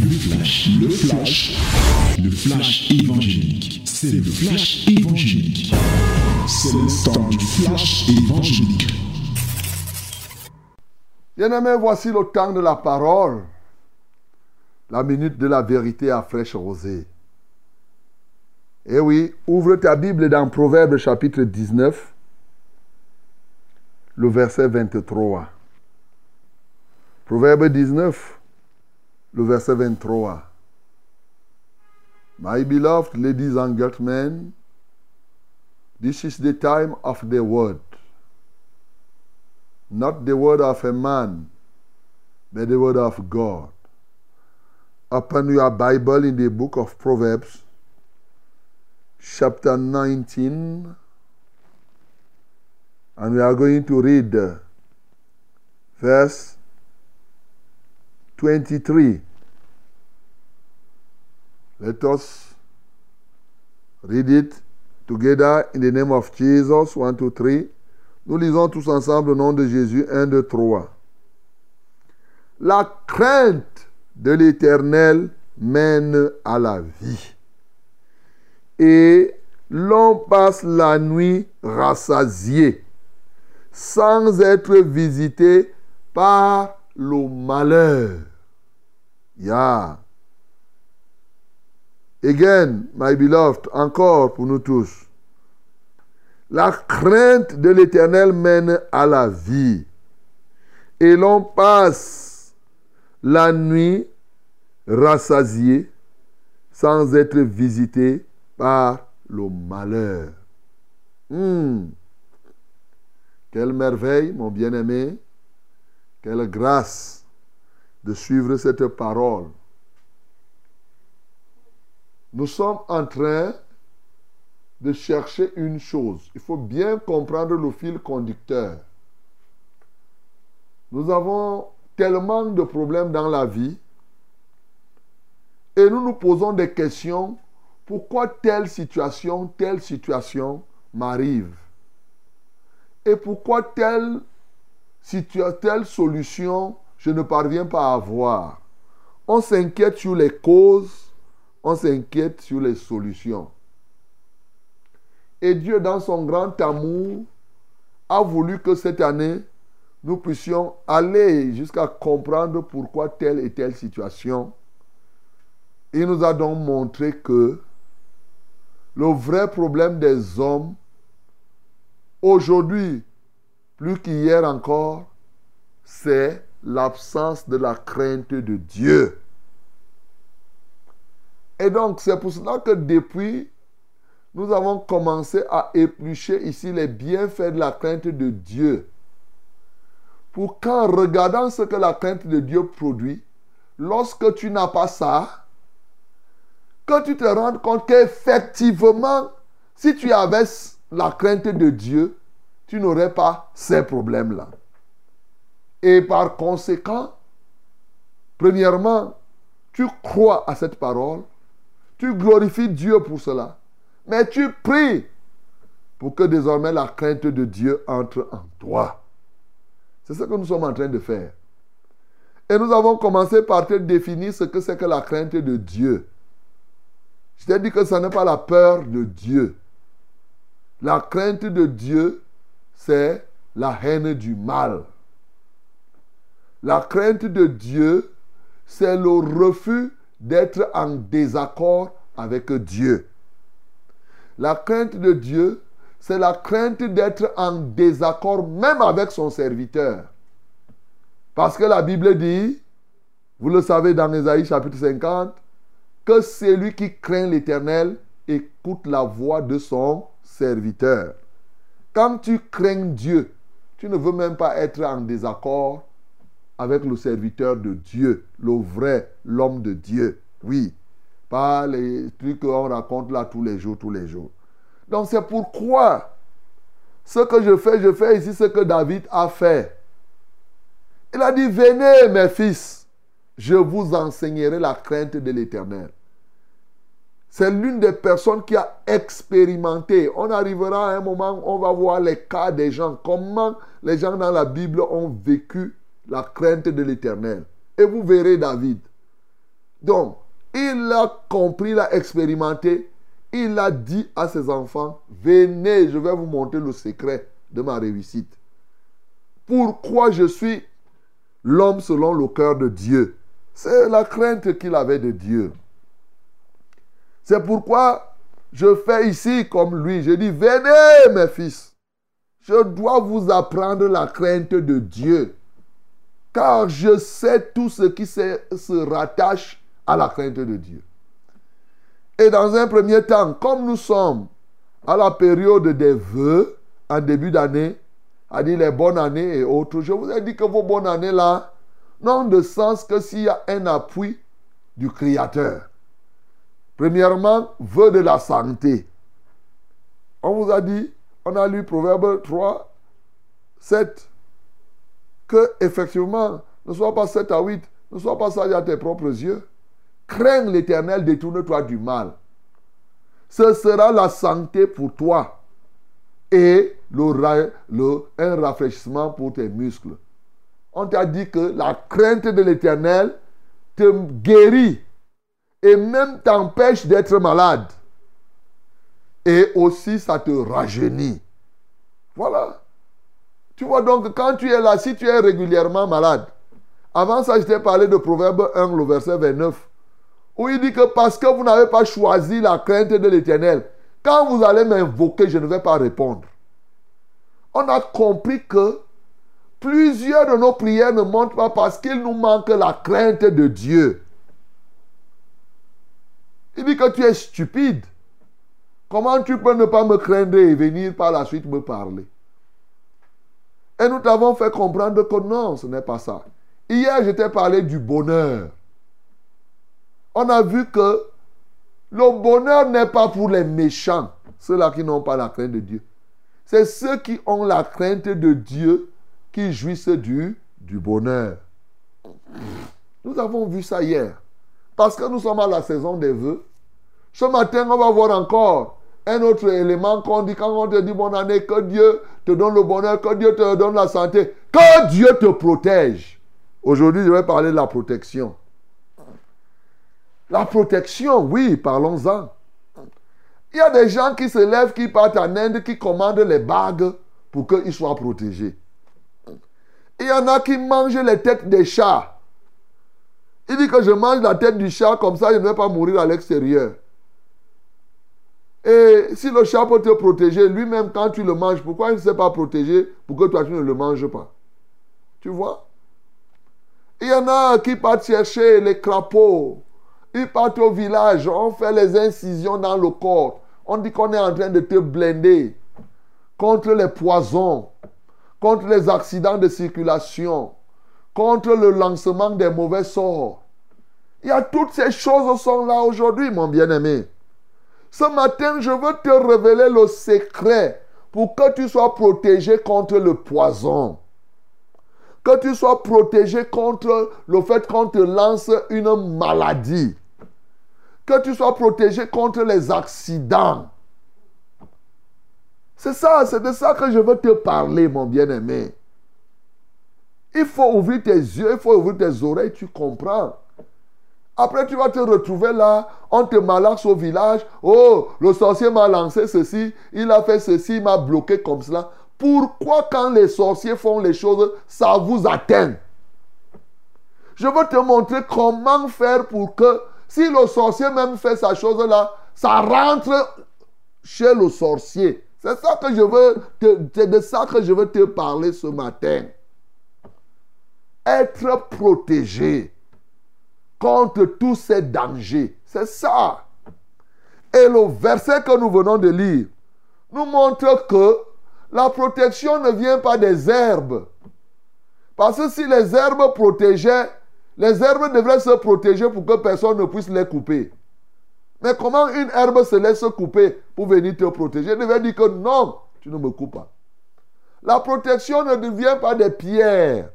Le flash, le flash, le flash évangélique. C'est le flash évangélique. C'est le temps du flash évangélique. Bien-aimés, voici le temps de la parole. La minute de la vérité à fraîche rosée. Eh oui, ouvre ta Bible dans Proverbe chapitre 19, le verset 23. Proverbe 19, le verset 23. My beloved ladies and gentlemen, this is the time of the word. Not the word of a man, but the word of God. Open your Bible in the book of Proverbs, chapter 19, and we are going to read uh, verse 23. Let us read it together in the name of Jesus. 1, 2, 3. Nous lisons tous ensemble au nom de Jésus. 1, 2, 3. La crainte de l'Éternel mène à la vie. Et l'on passe la nuit rassasié, sans être visité par le malheur. Yeah. Again, my beloved, encore pour nous tous. La crainte de l'Éternel mène à la vie. Et l'on passe la nuit rassasié sans être visité par le malheur. Hmm. Quelle merveille, mon bien-aimé. Quelle grâce de suivre cette parole. Nous sommes en train de chercher une chose. Il faut bien comprendre le fil conducteur. Nous avons tellement de problèmes dans la vie et nous nous posons des questions. Pourquoi telle situation, telle situation m'arrive? Et pourquoi telle, telle solution je ne parviens pas à avoir On s'inquiète sur les causes, on s'inquiète sur les solutions. Et Dieu, dans son grand amour, a voulu que cette année, nous puissions aller jusqu'à comprendre pourquoi telle et telle situation. Il nous a donc montré que le vrai problème des hommes, aujourd'hui, plus qu'hier encore, c'est l'absence de la crainte de Dieu. Et donc, c'est pour cela que depuis nous avons commencé à éplucher ici les bienfaits de la crainte de Dieu. Pour qu'en regardant ce que la crainte de Dieu produit, lorsque tu n'as pas ça, que tu te rendes compte qu'effectivement, si tu avais la crainte de Dieu, tu n'aurais pas ces problèmes-là. Et par conséquent, premièrement, tu crois à cette parole, tu glorifies Dieu pour cela. Mais tu pries pour que désormais la crainte de Dieu entre en toi. C'est ce que nous sommes en train de faire. Et nous avons commencé par te définir ce que c'est que la crainte de Dieu. Je t'ai dit que ce n'est pas la peur de Dieu. La crainte de Dieu, c'est la haine du mal. La crainte de Dieu, c'est le refus d'être en désaccord avec Dieu. La crainte de Dieu, c'est la crainte d'être en désaccord même avec son serviteur. Parce que la Bible dit, vous le savez dans Ésaïe chapitre 50, que celui qui craint l'Éternel écoute la voix de son serviteur. Quand tu crains Dieu, tu ne veux même pas être en désaccord avec le serviteur de Dieu, le vrai, l'homme de Dieu. Oui. Pas les trucs qu'on raconte là tous les jours, tous les jours. Donc c'est pourquoi ce que je fais, je fais ici ce que David a fait. Il a dit, venez mes fils, je vous enseignerai la crainte de l'Éternel. C'est l'une des personnes qui a expérimenté. On arrivera à un moment où on va voir les cas des gens, comment les gens dans la Bible ont vécu la crainte de l'Éternel. Et vous verrez David. Donc, il a compris, il a expérimenté. Il a dit à ses enfants, venez, je vais vous montrer le secret de ma réussite. Pourquoi je suis l'homme selon le cœur de Dieu? C'est la crainte qu'il avait de Dieu. C'est pourquoi je fais ici comme lui. Je dis, venez mes fils. Je dois vous apprendre la crainte de Dieu. Car je sais tout ce qui se, rattache à la crainte de Dieu. Et dans un premier temps, comme nous sommes à la période des vœux, en début d'année, à dire les bonnes années et autres, je vous ai dit que vos bonnes années là n'ont de sens que s'il y a un appui du Créateur. Premièrement, vœu de la santé. On vous a dit, on a lu Proverbe 3, 7, que effectivement, ne sois pas 7 à 8, ne sois pas sage à tes propres yeux. Crains l'éternel, détourne-toi du mal. Ce sera la santé pour toi et le, le, un rafraîchissement pour tes muscles. On t'a dit que la crainte de l'éternel te guérit et même t'empêche d'être malade. Et aussi, ça te rajeunit. Voilà. Tu vois donc, quand tu es là, si tu es régulièrement malade, avant ça, je t'ai parlé de Proverbe 1, le verset 29, où il dit que parce que vous n'avez pas choisi la crainte de l'éternel, quand vous allez m'invoquer, je ne vais pas répondre. On a compris que plusieurs de nos prières ne montent pas parce qu'il nous manque la crainte de Dieu. Il dit que tu es stupide. Comment tu peux ne pas me craindre et venir par la suite me parler? Et nous t'avons fait comprendre que non, ce n'est pas ça. Hier, je t'ai parlé du bonheur. On a vu que le bonheur n'est pas pour les méchants, ceux-là qui n'ont pas la crainte de Dieu. C'est ceux qui ont la crainte de Dieu qui jouissent du, bonheur. Nous avons vu ça hier. Parce que nous sommes à la saison des vœux. Ce matin, on va voir encore un autre élément qu'on dit quand on te dit bonne année, que Dieu te donne le bonheur, que Dieu te donne la santé, que Dieu te protège. Aujourd'hui, je vais parler de la protection. La protection, oui, parlons-en. Il y a des gens qui se lèvent, qui partent en Inde, qui commandent les bagues pour qu'ils soient protégés. Il y en a qui mangent les têtes des chats il dit que je mange la tête du chat, comme ça je ne vais pas mourir à l'extérieur. Et si le chat peut te protéger, lui-même quand tu le manges, pourquoi il ne s'est pas protégé pour que toi tu ne le manges pas? Tu vois? Il y en a qui partent chercher les crapauds. Ils partent au village, on fait les incisions dans le corps. On dit qu'on est en train de te blender contre les poisons, contre les accidents de circulation, contre le lancement des mauvais sorts. Il y a toutes ces choses sont là aujourd'hui, mon bien-aimé. Ce matin, je veux te révéler le secret pour que tu sois protégé contre le poison. Que tu sois protégé contre le fait qu'on te lance une maladie. Que tu sois protégé contre les accidents. C'est ça, c'est de ça que je veux te parler, mon bien-aimé. Il faut ouvrir tes yeux, il faut ouvrir tes oreilles, tu comprends. Après, tu vas te retrouver là, on te malaxe au village. Oh, le sorcier m'a lancé ceci, il a fait ceci, il m'a bloqué comme cela. Pourquoi quand les sorciers font les choses, ça vous atteint? Je veux te montrer comment faire pour que, si le sorcier même fait sa chose là, ça rentre chez le sorcier. C'est c'est de ça que je veux te parler ce matin être protégé contre tous ces dangers. C'est ça. Et le verset que nous venons de lire nous montre que la protection ne vient pas des herbes. Parce que si les herbes protégeaient, les herbes devraient se protéger pour que personne ne puisse les couper. Mais comment une herbe se laisse couper pour venir te protéger? Je devais dire que non, tu ne me coupes pas. La protection ne vient pas des pierres.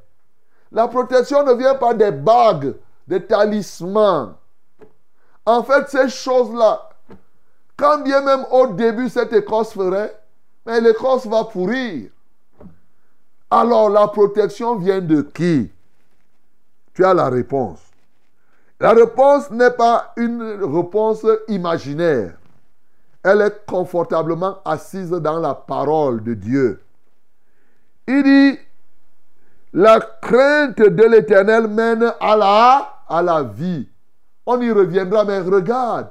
La protection ne vient pas des bagues, des talismans. En fait, ces choses-là, quand bien même au début cette écorce ferait, mais l'écorce va pourrir. Alors la protection vient de qui? Tu as la réponse. La réponse n'est pas une réponse imaginaire. Elle est confortablement assise dans la parole de Dieu. Il dit, la crainte de l'éternel mène à la, à la vie. On y reviendra, mais regarde.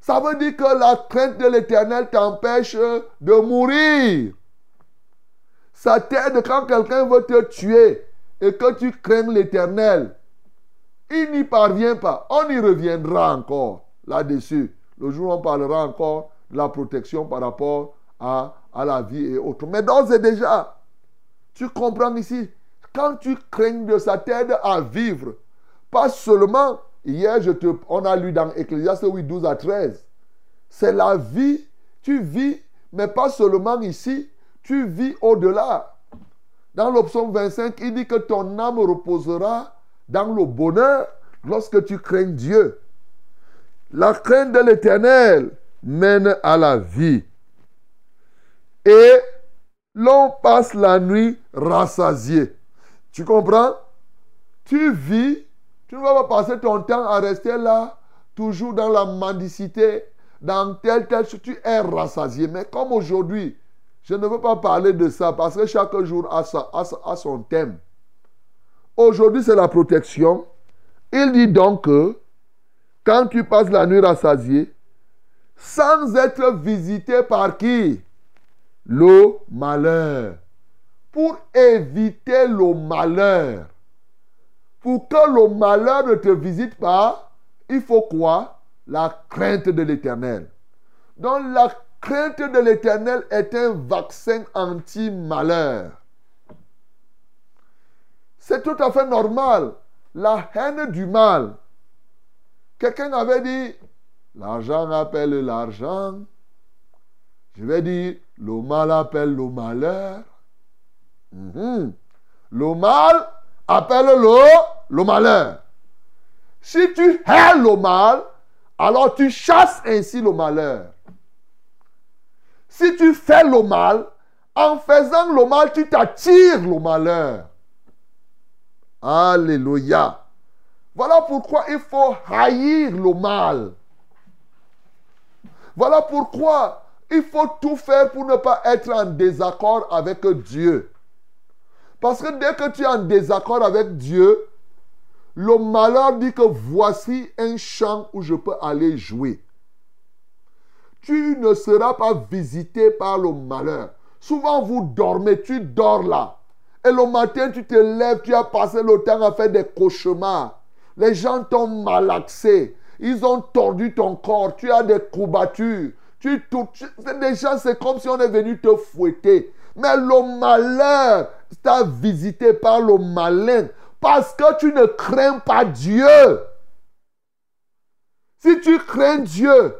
Ça veut dire que la crainte de l'éternel t'empêche de mourir. Ça t'aide quand quelqu'un veut te tuer et que tu crains l'éternel. Il n'y parvient pas. On y reviendra encore là-dessus. Le jour où on parlera encore de la protection par rapport à, la vie et autres. Mais d'ores et déjà, tu comprends ici, quand tu crains de ça t'aide à vivre. Pas seulement, hier, je te, on a lu dans Ecclésiaste 8, 12 à 13. C'est la vie. Tu vis, mais pas seulement ici, tu vis au-delà. Dans le 25, il dit que ton âme reposera dans le bonheur lorsque tu crains Dieu. La crainte de l'éternel mène à la vie. Et l'on passe la nuit rassasié. Tu comprends? Tu vis, tu ne vas pas passer ton temps à rester là, toujours dans la mendicité, dans tel, tel, tu es rassasié. Mais comme aujourd'hui, je ne veux pas parler de ça parce que chaque jour a, son thème. Aujourd'hui, c'est la protection. Il dit donc que quand tu passes la nuit rassasié, sans être visité par qui? Le malheur. Pour éviter le malheur. Pour que le malheur ne te visite pas, il faut quoi La crainte de l'éternel. Donc la crainte de l'éternel est un vaccin anti-malheur. C'est tout à fait normal. La haine du mal. Quelqu'un avait dit, l'argent appelle l'argent. Je vais dire, le mal appelle le malheur. Mhm. Le mal appelle le, le malheur. Si tu hais le mal, alors tu chasses ainsi le malheur. Si tu fais le mal, en faisant le mal, tu t'attires le malheur. Alléluia. Voilà pourquoi il faut haïr le mal. Voilà pourquoi il faut tout faire pour ne pas être en désaccord avec Dieu. Parce que dès que tu es en désaccord avec Dieu, le malheur dit que voici un champ où je peux aller jouer. Tu ne seras pas visité par le malheur. Souvent vous dormez, tu dors là. Et le matin, tu te lèves, tu as passé le temps à faire des cauchemars. Les gens t'ont malaxé. Ils ont tordu ton corps. Tu as des courbatures. Tu, déjà, c'est comme si on est venu te fouetter. Mais le malheur t'a visité par le malin parce que tu ne crains pas Dieu. Si tu crains Dieu,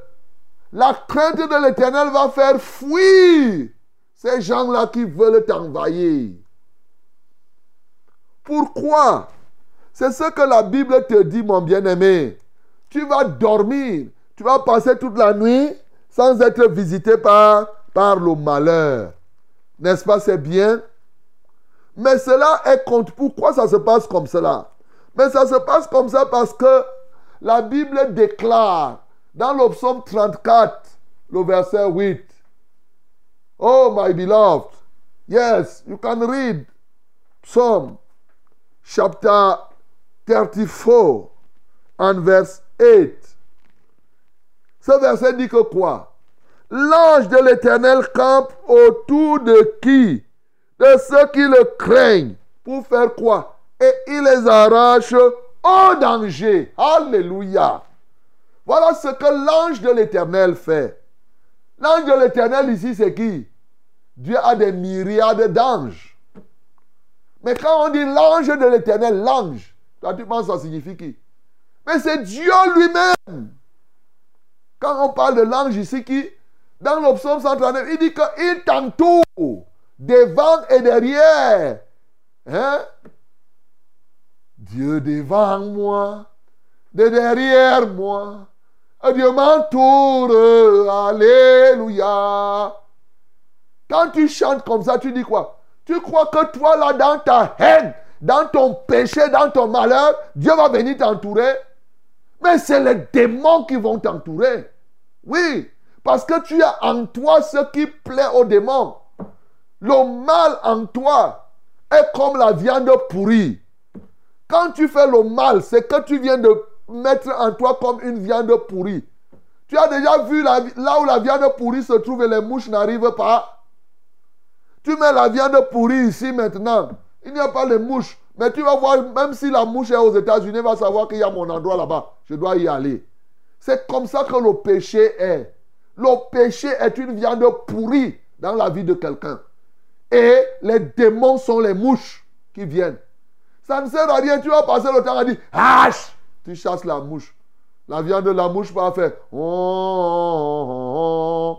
la crainte de l'éternel va faire fuir ces gens-là qui veulent t'envahir. Pourquoi? C'est ce que la Bible te dit, mon bien-aimé. Tu vas dormir, tu vas passer toute la nuit sans être visité par, par le malheur. N'est-ce pas, c'est bien Mais cela est contre. Pourquoi ça se passe comme cela? Mais ça se passe comme ça parce que la Bible déclare dans le psaume 34, le verset 8. Oh, my beloved. Yes, you can read Psalm chapter 34 and verse 8. Ce verset dit que quoi? L'ange de l'Éternel campe autour de qui? De ceux qui le craignent. Pour faire quoi? Et il les arrache au danger. Alléluia. Voilà ce que l'ange de l'Éternel fait. L'ange de l'Éternel ici, c'est qui? Dieu a des myriades d'anges. Mais quand on dit l'ange de l'éternel, l'ange, toi tu penses ça signifie qui? Mais c'est Dieu lui-même. Quand on parle de l'ange ici, qui, dans le psaume 139, il dit qu'il t'entoure devant et derrière. Hein? Dieu devant moi, de derrière moi. Dieu m'entoure. Alléluia. Quand tu chantes comme ça, tu dis quoi? Tu crois que toi, là, dans ta haine, dans ton péché, dans ton malheur, Dieu va venir t'entourer? Mais c'est les démons qui vont t'entourer. Oui, parce que tu as en toi ce qui plaît aux démons. Le mal en toi est comme la viande pourrie. Quand tu fais le mal, c'est que tu viens de mettre en toi comme une viande pourrie. Tu as déjà vu là où la viande pourrie se trouve et les mouches n'arrivent pas. Tu mets la viande pourrie ici maintenant. Il n'y a pas de mouches. Mais tu vas voir, même si la mouche est aux États-Unis, va savoir qu'il y a mon endroit là-bas. Je dois y aller. C'est comme ça que le péché est. Le péché est une viande pourrie dans la vie de quelqu'un. Et les démons sont les mouches qui viennent. Ça ne sert à rien. Tu vas passer le temps à dire Hache Tu chasses la mouche. La viande de la mouche va faire oh, oh, oh,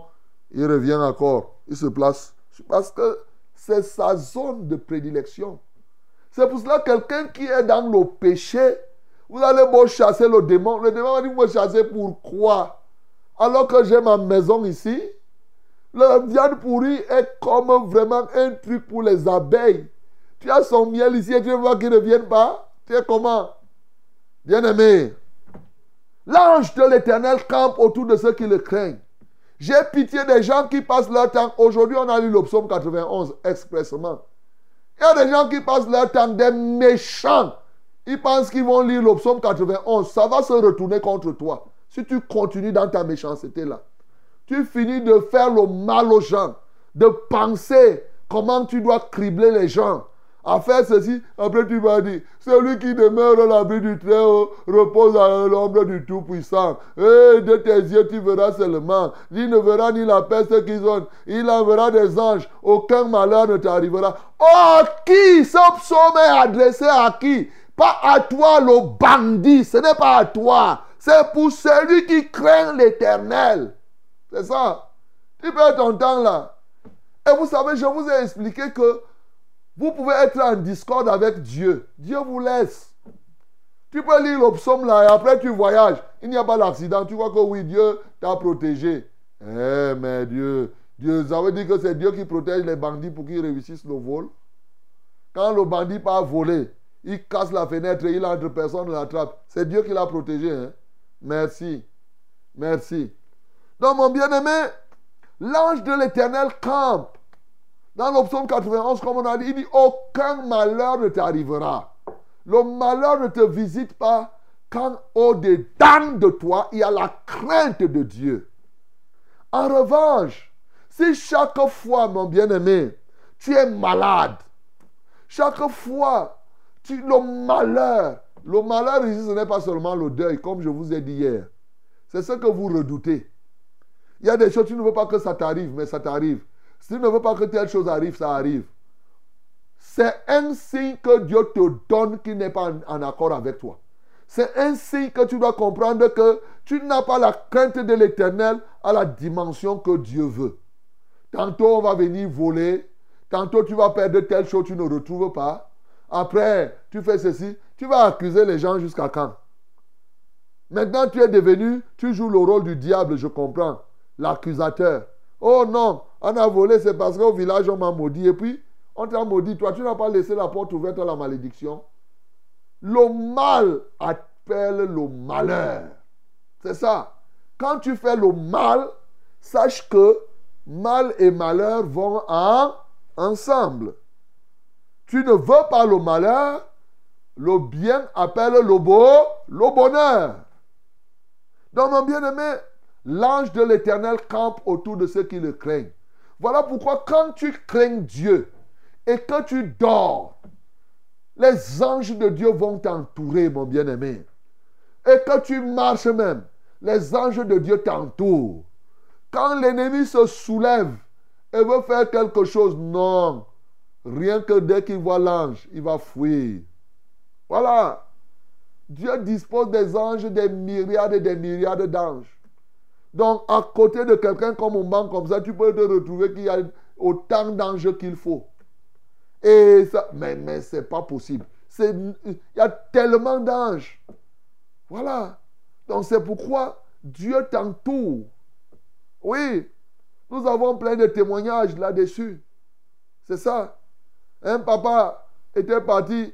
Il revient encore. Il se place. Parce que c'est sa zone de prédilection. C'est pour cela que quelqu'un qui est dans le péché, vous allez beau chasser le démon. Le démon va dire, vous chasser pourquoi Alors que j'ai ma maison ici, la viande pourrie est comme vraiment un truc pour les abeilles. Tu as son miel ici et tu vois qu'il ne vienne pas? Tu es comment? Bien-aimé, l'ange de l'éternel campe autour de ceux qui le craignent. J'ai pitié des gens qui passent leur temps. Aujourd'hui, on a lu le psaume 91 expressement. Il y a des gens qui passent leur temps des méchants. Ils pensent qu'ils vont lire le psaume 91. Ça va se retourner contre toi. Si tu continues dans ta méchanceté là. Tu finis de faire le mal aux gens. De penser comment tu dois cribler les gens à faire ceci, après tu vas dire, celui qui demeure à l'abri du Très-Haut repose à l'ombre du Tout-Puissant. Et de tes yeux tu verras seulement. Il ne verra ni la peste qu'ils ont. Il enverra des anges. Aucun malheur ne t'arrivera. Oh, qui Ce psaume est adressé à qui? Pas à toi le bandit. Ce n'est pas à toi. C'est pour celui qui craint l'éternel. C'est ça. Tu perds ton temps là. Et vous savez, je vous ai expliqué que vous pouvez être en discorde avec Dieu. Dieu vous laisse. Tu peux lire le psaume là et après tu voyages. Il n'y a pas d'accident. Tu vois que oui, Dieu t'a protégé. Eh, mais Dieu, Dieu, ça veut dire que c'est Dieu qui protège les bandits pour qu'ils réussissent le vol. Quand le bandit part voler, il casse la fenêtre et il entre, personne ne l'attrape. C'est Dieu qui l'a protégé. Hein? Merci. Merci. Donc, mon bien-aimé, l'ange de l'éternel campe dans le psaume 91, comme on a dit, il dit aucun malheur ne t'arrivera. Le malheur ne te visite pas quand au-dedans de toi, il y a la crainte de Dieu. En revanche, si chaque fois, mon bien-aimé, tu es malade, chaque fois, le malheur, le malheur ici, ce n'est pas seulement le deuil, comme je vous ai dit hier. C'est ce que vous redoutez. Il y a des choses, tu ne veux pas que ça t'arrive, mais ça t'arrive. Si tu ne veux pas que telle chose arrive, ça arrive. C'est un signe que Dieu te donne qui n'est pas en, accord avec toi. C'est un signe que tu dois comprendre que tu n'as pas la crainte de l'éternel à la dimension que Dieu veut. Tantôt on va venir voler, tantôt tu vas perdre telle chose, tu ne retrouves pas. Après, tu fais ceci, tu vas accuser les gens jusqu'à quand? Maintenant, tu es devenu, tu joues le rôle du diable, je comprends, l'accusateur. Oh non, on a volé, c'est parce qu'au village, on m'a maudit. Et puis, on t'a maudit. Toi, tu n'as pas laissé la porte ouverte à la malédiction. Le mal appelle le malheur. C'est ça. Quand tu fais le mal, sache que mal et malheur vont en, ensemble. Tu ne veux pas le malheur, le bien appelle le beau, le bonheur. Donc, mon bien-aimé, l'ange de l'éternel campe autour de ceux qui le craignent. Voilà pourquoi quand tu crains Dieu et que tu dors, les anges de Dieu vont t'entourer, mon bien-aimé. Et que tu marches même, les anges de Dieu t'entourent. Quand l'ennemi se soulève et veut faire quelque chose, non. Rien que dès qu'il voit l'ange, il va fuir. Voilà. Dieu dispose des anges, des myriades et des myriades d'anges. Donc, à côté de quelqu'un comme un banque comme ça, tu peux te retrouver qu'il y a autant d'anges qu'il faut. Mais, mais ce n'est pas possible. Il y a tellement d'anges. Voilà. Donc, c'est pourquoi Dieu t'entoure. Oui, nous avons plein de témoignages là-dessus. C'est ça. Un papa était parti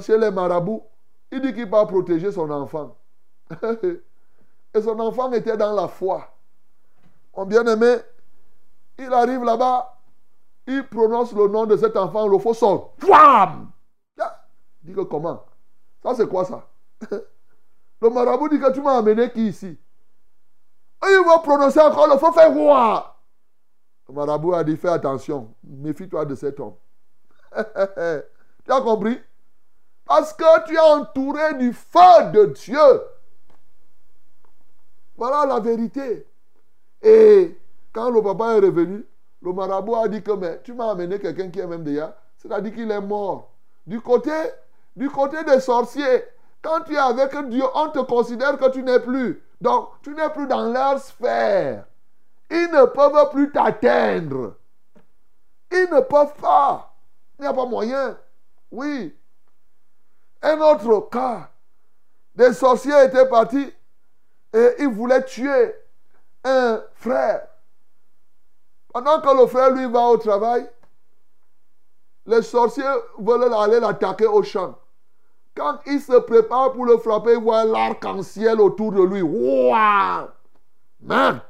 chez les marabouts. Il dit qu'il va protéger son enfant. Et son enfant était dans la foi. Mon bien-aimé, il arrive là-bas, il prononce le nom de cet enfant, le faux sort. Flam Dit que comment? Ça, c'est quoi ça? Le marabout dit que tu m'as amené qui ici? Il va prononcer encore le faux fait roi. Le marabout a dit fais attention, méfie-toi de cet homme. tu as compris? Parce que tu es entouré du feu de Dieu. Voilà la vérité. Et quand le papa est revenu, le marabout a dit que mais, tu m'as amené quelqu'un qui est même déjà. C'est-à-dire qu'il est mort. Du côté, du côté des sorciers, quand tu es avec Dieu, on te considère que tu n'es plus. Donc, tu n'es plus dans leur sphère. Ils ne peuvent plus t'atteindre. Ils ne peuvent pas. Il n'y a pas moyen. Oui. Un autre cas. Des sorciers étaient partis et ils voulaient tuer un frère. Pendant que le frère, lui, va au travail, les sorciers veulent aller l'attaquer au champ. Quand il se prépare pour le frapper, il voit l'arc-en-ciel autour de lui. Waouh Merde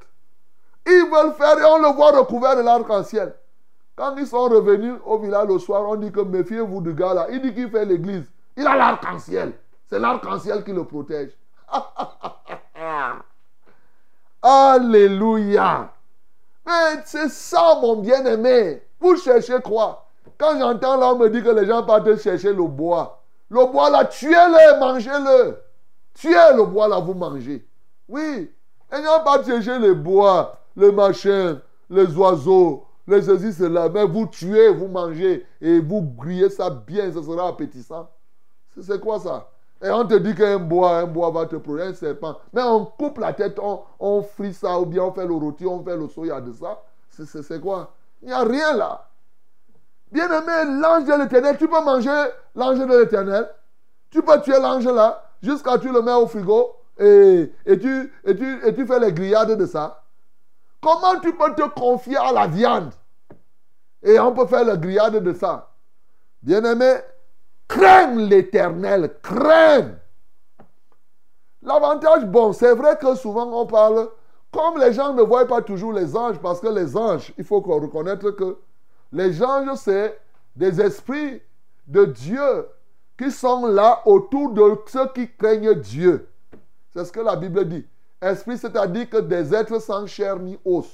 Ils veulent faire et on le voit recouvert de l'arc-en-ciel. Quand ils sont revenus au village le soir, on dit que méfiez-vous du gars là. Il dit qu'il fait l'église. Il a l'arc-en-ciel. C'est l'arc-en-ciel qui le protège. Alléluia. Mais c'est ça, mon bien-aimé. Vous cherchez quoi? Quand j'entends là, on me dit que les gens partent chercher le bois. Le bois là, tuez-le, mangez-le. Tuez le bois là, vous mangez. Oui. Et gens partent chercher les bois, les machins, les oiseaux, les ceci, cela. Mais vous tuez, vous mangez et vous grillez ça bien, ça sera appétissant. C'est quoi ça? Et on te dit qu'un bois, un bois va te produire un serpent. Mais on coupe la tête, on, on frit ça, ou bien on fait le rôti, on fait le soya de ça. C'est quoi? Il n'y a rien là. Bien aimé, l'ange de l'éternel, tu peux manger l'ange de l'éternel. Tu peux tuer l'ange là, jusqu'à tu le mets au frigo et, et, tu, et, tu, et tu fais les grillades de ça. Comment tu peux te confier à la viande? Et on peut faire les grillades de ça. Bien Crains l'éternel, crains. L'avantage, bon, c'est vrai que souvent on parle, comme les gens ne voient pas toujours les anges, parce que les anges, il faut qu'on reconnaisse que les anges, c'est des esprits de Dieu qui sont là autour de ceux qui craignent Dieu. C'est ce que la Bible dit. Esprit, c'est-à-dire que des êtres sans chair ni os.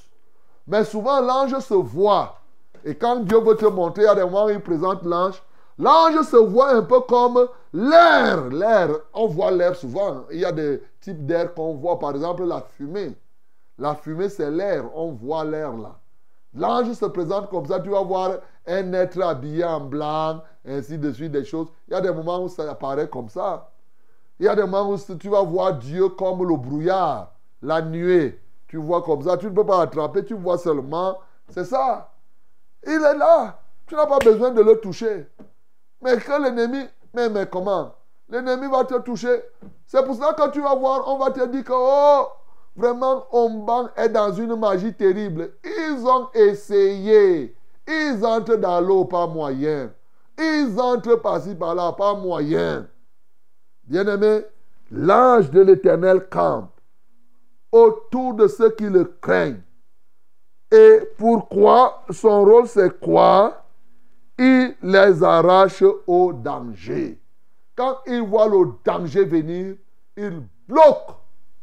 Mais souvent, l'ange se voit. Et quand Dieu veut te montrer, à des moments il présente l'ange, L'ange se voit un peu comme l'air. L'air, on voit l'air souvent. Il y a des types d'air qu'on voit, par exemple la fumée. La fumée, c'est l'air. On voit l'air là. L'ange se présente comme ça. Tu vas voir un être habillé en blanc, ainsi de suite, des choses. Il y a des moments où ça apparaît comme ça. Il y a des moments où tu vas voir Dieu comme le brouillard, la nuée. Tu vois comme ça. Tu ne peux pas attraper, tu vois seulement. C'est ça. Il est là. Tu n'as pas besoin de le toucher. Mais que l'ennemi, mais, comment? L'ennemi va te toucher. C'est pour ça que tu vas voir, on va te dire que, oh, vraiment, Omban est dans une magie terrible. Ils ont essayé. Ils entrent dans l'eau, pas moyen. Ils entrent par-ci, par-là, pas moyen. Bien-aimé, l'ange de l'éternel campe autour de ceux qui le craignent. Et pourquoi? Son rôle, c'est quoi? Il les arrache au danger. Quand il voit le danger venir, il bloque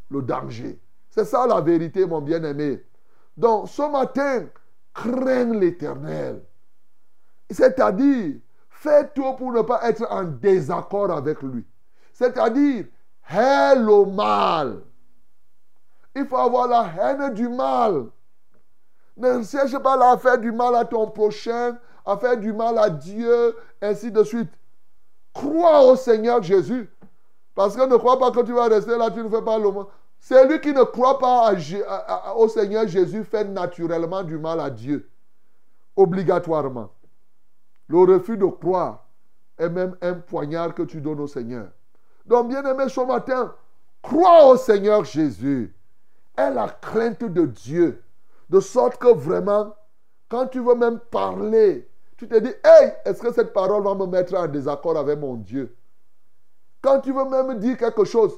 le danger. C'est ça la vérité, mon bien-aimé. Donc, ce matin, crains l'éternel. C'est-à-dire, fais tout pour ne pas être en désaccord avec lui. C'est-à-dire, haine le mal. Il faut avoir la haine du mal. Ne cherche pas à faire du mal à ton prochain à faire du mal à Dieu, ainsi de suite. Crois au Seigneur Jésus. Parce que ne crois pas que tu vas rester là, tu ne fais pas le mal. Celui qui ne croit pas au Seigneur Jésus fait naturellement du mal à Dieu. Obligatoirement. Le refus de croire est même un poignard que tu donnes au Seigneur. Donc, bien aimé, ce matin, crois au Seigneur Jésus. Aie la crainte de Dieu. De sorte que vraiment, quand tu veux même parler, tu te dis, hey, est-ce que cette parole va me mettre en désaccord avec mon Dieu? Quand tu veux même dire quelque chose,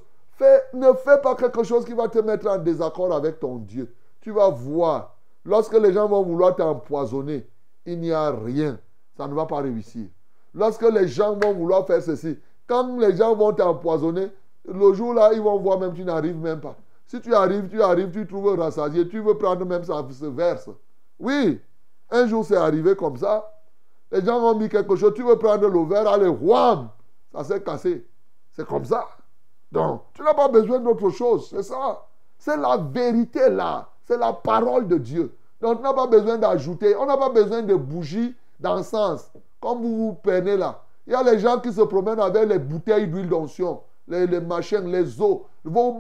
ne fais pas quelque chose qui va te mettre en désaccord avec ton Dieu. Tu vas voir. Lorsque les gens vont vouloir t'empoisonner, il n'y a rien. Ça ne va pas réussir. Lorsque les gens vont vouloir faire ceci, quand les gens vont t'empoisonner, le jour-là, ils vont voir même tu n'arrives même pas. Si tu arrives, tu arrives, tu trouves rassasié, tu veux prendre même ça, se verse. Oui, un jour c'est arrivé comme ça. Les gens ont mis quelque chose, tu veux prendre le verre, allez, wham, ça s'est cassé. C'est comme ça. Donc, tu n'as pas besoin d'autre chose, c'est ça. C'est la vérité là, c'est la parole de Dieu. Donc, tu n'as pas besoin d'ajouter, on n'a pas besoin de bougies d'encens, comme vous vous peinez là. Il y a les gens qui se promènent avec les bouteilles d'huile d'onction, les, machins, les eaux. Vos,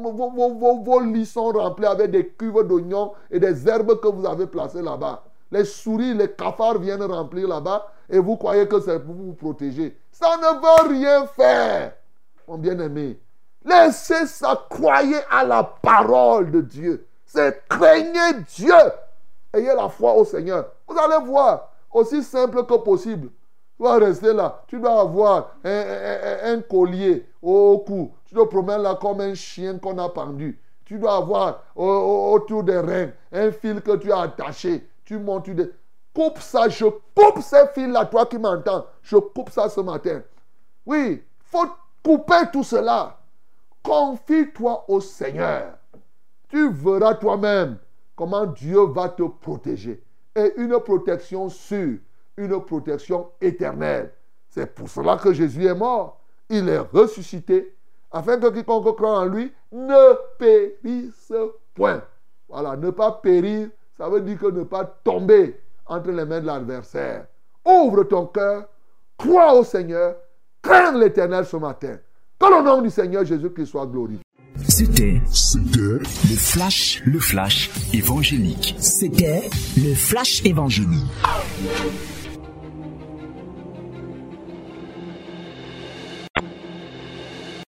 vos, lits sont remplis avec des cuves d'oignons et des herbes que vous avez placées là-bas. Les souris, les cafards viennent remplir là-bas et vous croyez que c'est pour vous protéger. Ça ne veut rien faire, mon bien-aimé. Laissez ça, croyez à la parole de Dieu. C'est craignez Dieu. Ayez la foi au Seigneur. Vous allez voir, aussi simple que possible. Tu vas rester là. Tu dois avoir un, collier au cou. Tu te promènes là comme un chien qu'on a pendu. Tu dois avoir autour des reins un fil que tu as attaché. Tu montes, tu coupe ça. Je coupe ces fils-là, toi qui m'entends. Je coupe ça ce matin. Oui, faut couper tout cela. Confie-toi au Seigneur. Tu verras toi-même comment Dieu va te protéger. Et une protection sûre, une protection éternelle. C'est pour cela que Jésus est mort. Il est ressuscité afin que quiconque croit en lui ne périsse point. Voilà, ne pas périr, ça veut dire que ne pas tomber entre les mains de l'adversaire. Ouvre ton cœur, crois au Seigneur, crains l'Éternel ce matin. Que le nom du Seigneur Jésus-Christ soit glorifié. C'était, c'était le flash, le flash évangélique. C'était le flash évangélique.